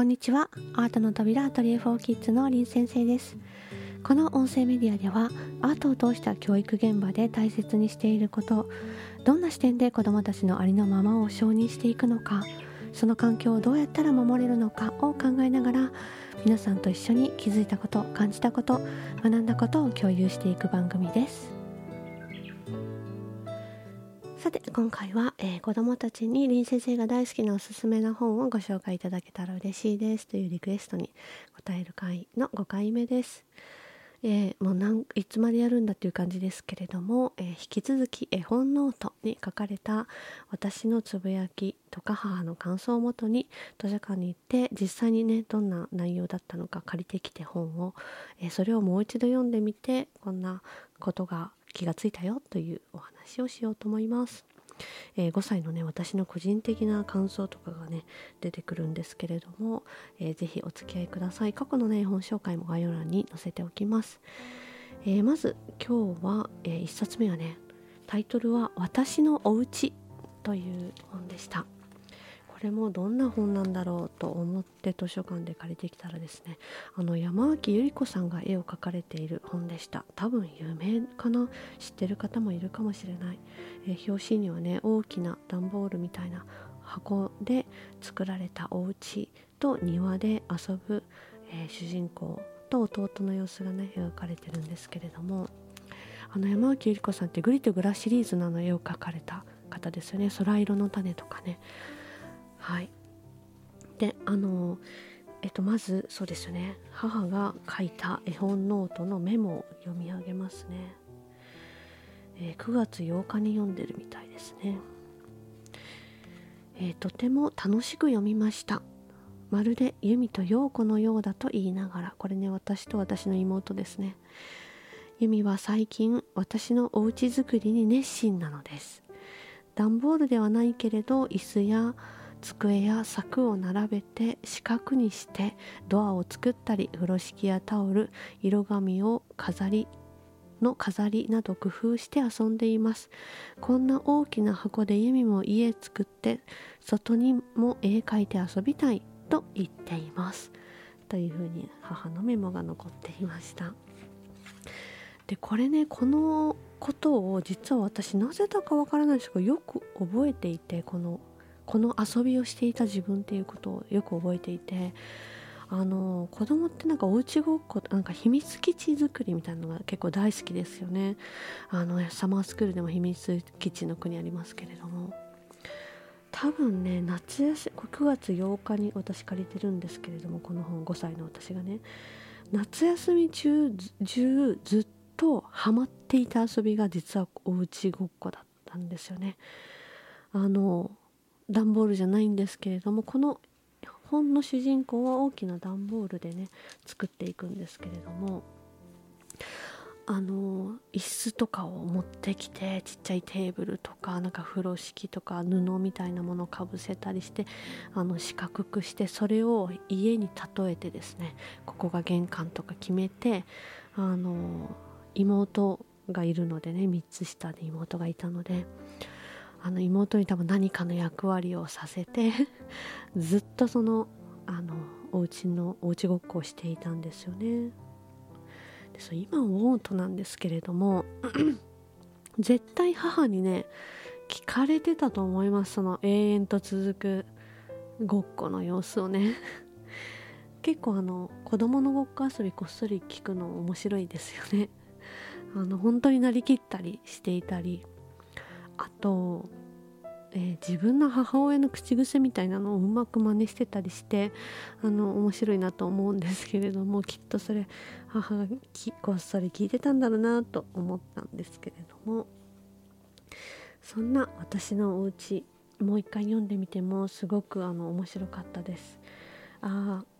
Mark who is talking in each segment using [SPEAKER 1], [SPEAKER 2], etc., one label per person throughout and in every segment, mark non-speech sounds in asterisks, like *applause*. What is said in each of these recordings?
[SPEAKER 1] こんにちは。アートの扉アトリエ4キッズのりん先生です。この音声メディアではアートを通した教育現場で大切にしていることどんな視点で子どもたちのありのままを承認していくのかその環境をどうやったら守れるのかを考えながら皆さんと一緒に気づいたこと感じたこと学んだことを共有していく番組です。さて今回は、えー、子どもたちに林先生が大好きなおすすめの本をご紹介いただけたら嬉しいですというリクエストに答える回の5回目です。えー、もうなんいつまでやるんだっていう感じですけれども、えー、引き続き絵本ノートに書かれた私のつぶやきとか母の感想をもとに図書館に行って実際にねどんな内容だったのか借りてきて本を、えー、それをもう一度読んでみてこんなことが気がついたよというお話をしようと思います。えー、5歳のね私の個人的な感想とかがね出てくるんですけれども、えー、ぜひお付き合いください。過去のね本紹介も概要欄に載せておきます、えー、まず今日は、えー、1冊目はねタイトルは「私のおうち」という本でした。れもどんな本なんだろうと思って図書館で借りてきたらですねあの山脇百合子さんが絵を描かれている本でした。多分有名かな知ってる方もいるかもしれない、えー、表紙にはね大きな段ボールみたいな箱で作られたお家と庭で遊ぶ、えー、主人公と弟の様子がね描かれてるんですけれどもあの山脇百合子さんってぐりとぐらシリーズなの絵を描かれた方ですよね。空色の種とかね。はい。であのえっとまずそうですよね。母が書いた絵本ノートのメモを読み上げますね、えー、9月8日に読んでるみたいですね、えー、とても楽しく読みました。まるで由美と陽子のようだと言いながら。これね私と私の妹ですね。由美は最近私のお家作りに熱心なのです。段ボールではないけれど椅子や机や柵を並べて四角にしてドアを作ったり風呂敷やタオル色紙を飾りの飾りなど工夫して遊んでいます。こんな大きな箱でユミも家作って外にも絵描いて遊びたいと言っています。というふうに母のメモが残っていました。でこれねこのことを実は私なぜだかわからないですがよく覚えていてこのこの遊びをしていた自分っていうことをよく覚えていてあの子供ってなんかおうちごっこなんか秘密基地作りみたいなのが結構大好きですよね。あのサマースクールでも秘密基地の国ありますけれども。多分ね夏休み9月8日に私借りてるんですけれどもこの本5歳の私がね。夏休み中中ずっとハマっていた遊びが実はおうちごっこだったんですよね。あの段ボールじゃないんですけれどもこの本の主人公は大きな段ボールでね作っていくんですけれどもあの椅子とかを持ってきてちっちゃいテーブルとかなんか風呂敷とか布みたいなものをかぶせたりしてあの四角くしてそれを家に例えてですねここが玄関とか決めてあの妹がいるのでね3つ下で妹がいたのであの妹に多分何かの役割をさせて *laughs* ずっとそのあのお家のお家ごっこをしていたんですよね。でそう今思うとなんですけれども *clears throat* 絶対母にね聞かれてたと思います。その永遠と続くごっこの様子をね。*laughs* 結構あの子供のごっこ遊びこっそり聞くの面白いですよね。あの本当になりきったりしていたりあと、えー、自分の母親の口癖みたいなのをうまく真似してたりしてあの面白いなと思うんですけれどもきっとそれ母がこっそり聞いてたんだろうなと思ったんですけれどもそんな私のお家もう一回読んでみてもすごくあの面白かったです。あも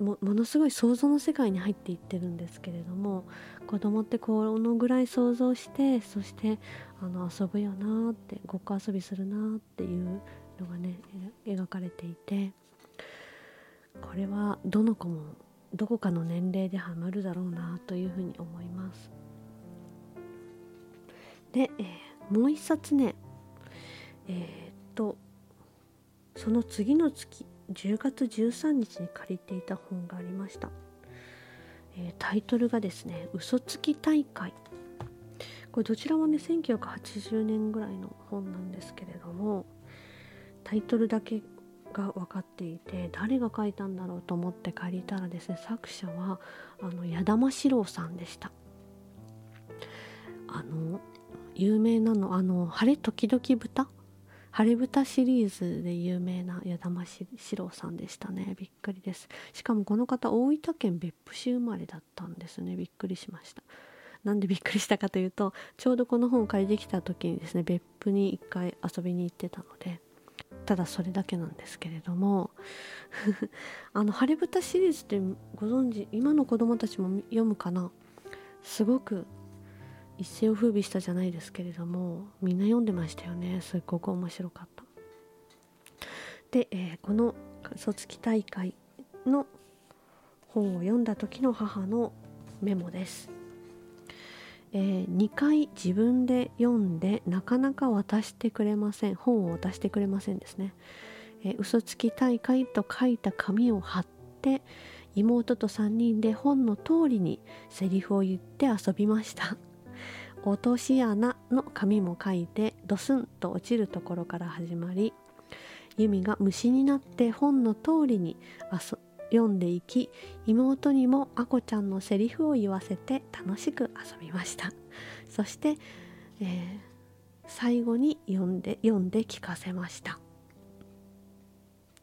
[SPEAKER 1] ものすごい想像の世界に入っていってるんですけれども子供ってこのぐらい想像してそしてあの遊ぶよなってごっこ遊びするなっていうのがね描かれていてこれはどの子もどこかの年齢でハマるだろうなというふうに思います。で、えー、もう一冊ねえー、っとその次の月10月13日に借りていた本がありました、えー、タイトルがですね「嘘つき大会」これどちらもね1980年ぐらいの本なんですけれどもタイトルだけが分かっていて誰が書いたんだろうと思って借りたらですね作者はあの矢田四郎さんでした。あの有名なのあの「晴れ時々豚」晴れ豚シリーズで有名な矢田四郎さんでしたね。びっくりです。しかもこの方大分県別府市生まれだったんですね。びっくりしました。なんでびっくりしたかというとちょうどこの本を借りてきた時にですね別府に一回遊びに行ってたのでただそれだけなんですけれども *laughs* あの「晴れ豚」シリーズってご存知今の子供たちも読むかな？すごく一世を風靡したじゃないですけれどもみんな読んでましたよね。すっごく面白かった。で、えー、この卒期大会の本を読んだ時の母のメモです。えー、2回自分で読んでなかなか渡してくれません。本を渡してくれませんですね、えー、嘘つき大会と書いた紙を貼って妹と3人で本の通りにセリフを言って遊びました。落とし穴の紙も書いてドスンと落ちるところから始まりユミが虫になって本の通りに読んでいき妹にもあこちゃんのセリフを言わせて楽しく遊びました。そして、えー、最後に読んで読んで聞かせました。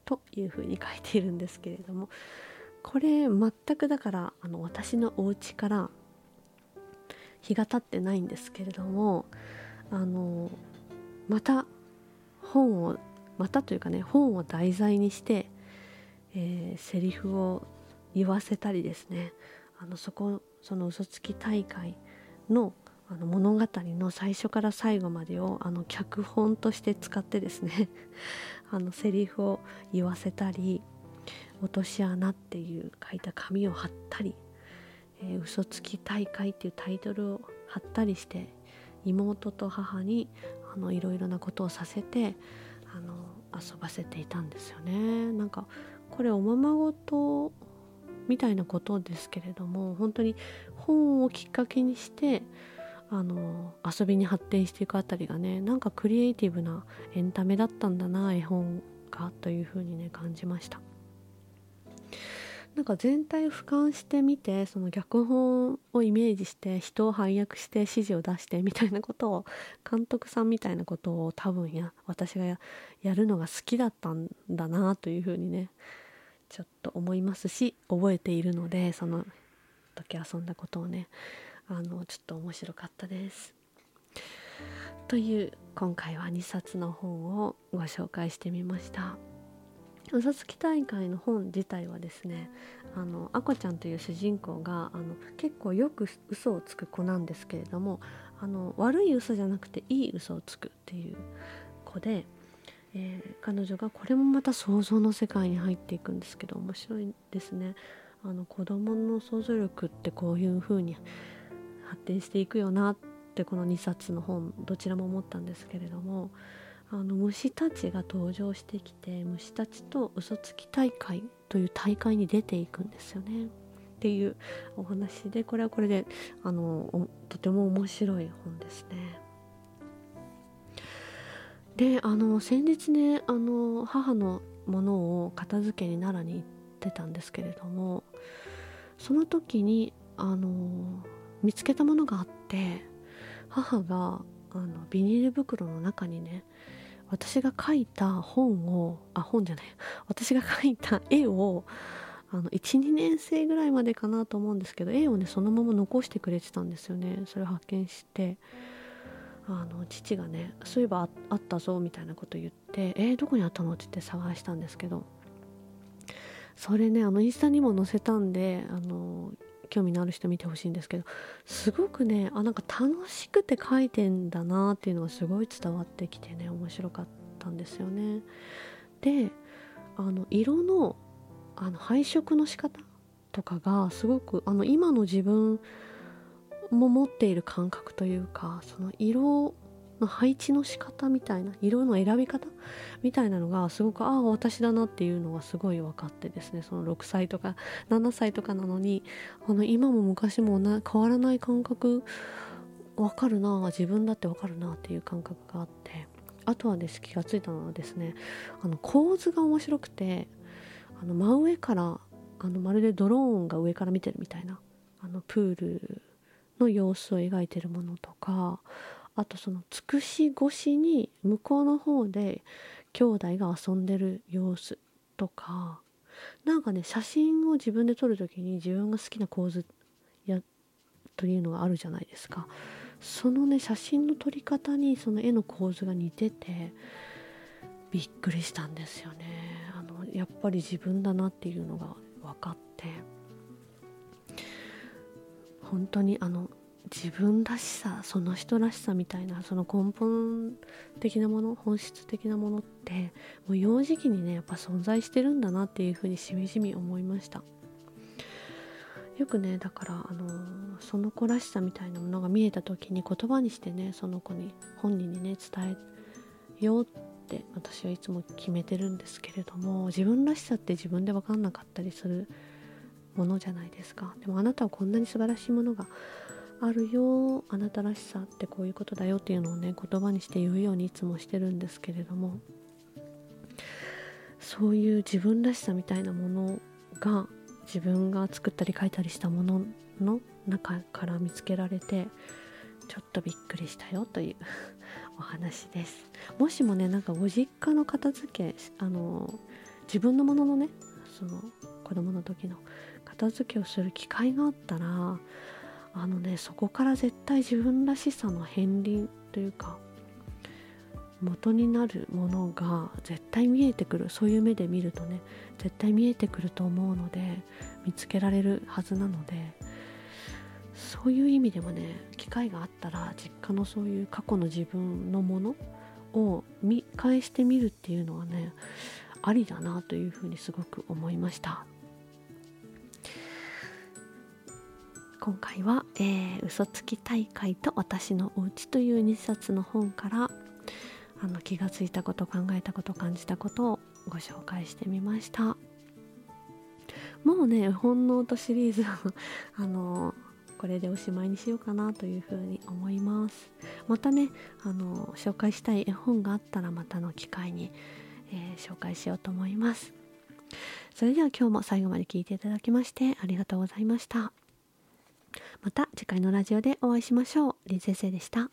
[SPEAKER 1] というふうに書いているんですけれどもこれ全くだからあの私のお家から日が経ってないんですけれどもあのまた本をまたというかね本を題材にしてえー、セリフを言わせたりですねあのそこその嘘つき大会のあの物語の最初から最後までをあの脚本として使ってですね *laughs* あのセリフを言わせたり「落とし穴」っていう書いた紙を貼ったり「えー、嘘つき大会」っていうタイトルを貼ったりして妹と母にあのいろいろなことをさせてあの遊ばせていたんですよね。なんかこれおままごとみたいなことですけれども本当に本をきっかけにしてあの遊びに発展していくあたりがねなんかクリエイティブなエンタメだったんだな絵本がというふうにね感じましたなんか全体を俯瞰してみてその脚本をイメージして人を配役して指示を出してみたいなことを監督さんみたいなことを多分や私がやるのが好きだったんだなというふうにねちょっと思いますし覚えているのでその時遊んだことをねあのちょっと面白かったです。という今回は2冊の本をご紹介してみました。嘘つき大会の本自体はですねあのあこちゃんという主人公があの結構よく嘘をつく子なんですけれどもあの悪い嘘じゃなくていい嘘をつくっていう子でえー、彼女がこれもまた想像の世界に入っていくんですけど面白いですね。あの子供の想像力ってこういう風に発展していくよなってこの2冊の本どちらも思ったんですけれどもあの虫たちが登場してきて虫たちと嘘つき大会という大会に出ていくんですよねっていうお話でこれはこれであのとても面白い本ですね。であの先日ねあの母のものを片付けに奈良に行ってたんですけれどもその時にあの見つけたものがあって母があのビニール袋の中にね私が描いた本をあ本じゃない。私が描いた絵をあの12年生ぐらいまでかなと思うんですけど絵をねそのまま残してくれてたんですよね。それを発見してあの父がねそういえばあったぞみたいなこと言って「えー、どこにあったの?」って言って探したんですけど。それねあのインスタにも載せたんであの興味のある人見てほしいんですけどすごくねあなんか楽しくて書いてんだなっていうのがすごい伝わってきてね面白かったんですよね。であの色のあの配色の仕方とかがすごくあの今の自分も持っている感覚というかその色の配置の仕方みたいな色の選び方みたいなのがすごくああ私だなっていうのがすごい分かってですね。その6歳とか7歳とかなのにあの今も昔もな変わらない感覚分かるな自分だって分かるなっていう感覚があってあとはです気がついたのはですねあの構図が面白くてあの真上からあのまるでドローンが上から見てるみたいなあのプールの様子を描いてるものとかあとそのつくし越しに向こうの方で兄弟が遊んでる様子とかなんかね写真を自分で撮る時に自分が好きな構図やというのがあるじゃないですか。そのね写真の撮り方にその絵の構図が似ててびっくりしたんですよね。あのやっぱり自分だなっていうのが分かって。本当にあの自分らしさその人らしさみたいなその根本的なもの本質的なものってもう幼児期にねやっぱ存在してるんだなっていうふうにしみじみ思いました。よくねだからあのその子らしさみたいなものが見えた時に言葉にしてねその子に本人にね伝えようって私はいつも決めてるんですけれども自分らしさって自分で分かんなかったりするものじゃないですか。でもあなたはこんなに素晴らしいものがあるよあなたらしさってこういうことだよっていうのをね言葉にして言うようにいつもしてるんですけれどもそういう自分らしさみたいなものが自分が作ったり書いたりしたものの中から見つけられてちょっとびっくりしたよという *laughs* お話です。もしもねなんかご実家の片付けあの自分のもののねその子供の時の片付けをする機会があったらあのねそこから絶対自分らしさの片鱗というか元になるものが絶対見えてくるそういう目で見るとね絶対見えてくると思うので見つけられるはずなのでそういう意味でもね機会があったら実家のそういう過去の自分のものを見返してみるっていうのはねありだなというふうにすごく思いました。今回は、えー、嘘つき大会と私のお家という2冊の本からあの気がついたこと考えたこと感じたことをご紹介してみました。もうね本能とシリーズ *laughs* あのこれでおしまいにしようかなというふうに思います。またねあの紹介したい絵本があったらまたの機会に、えー、紹介しようと思います。それでは今日も最後まで聞いていただきましてありがとうございました。また次回のラジオでお会いしましょう。林先生でした。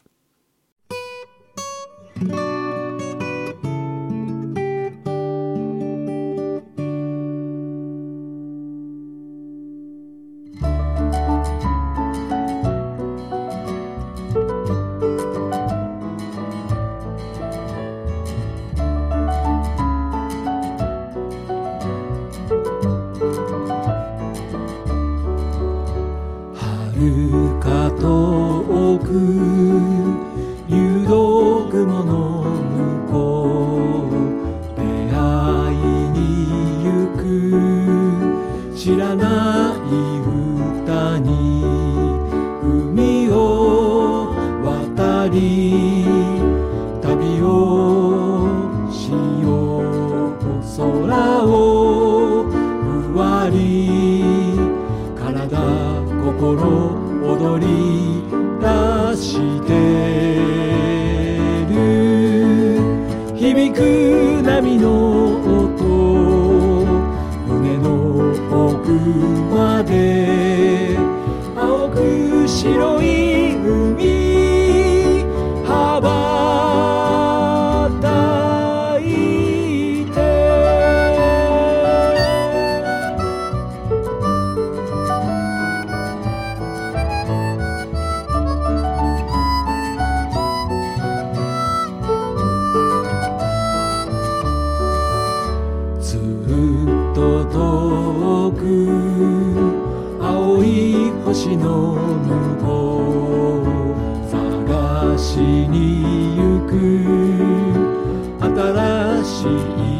[SPEAKER 2] らない歌に海を渡り旅をしよう空をふわり体心踊り出してる響く波の qua đêm. 星の向こう探しに行く。新しい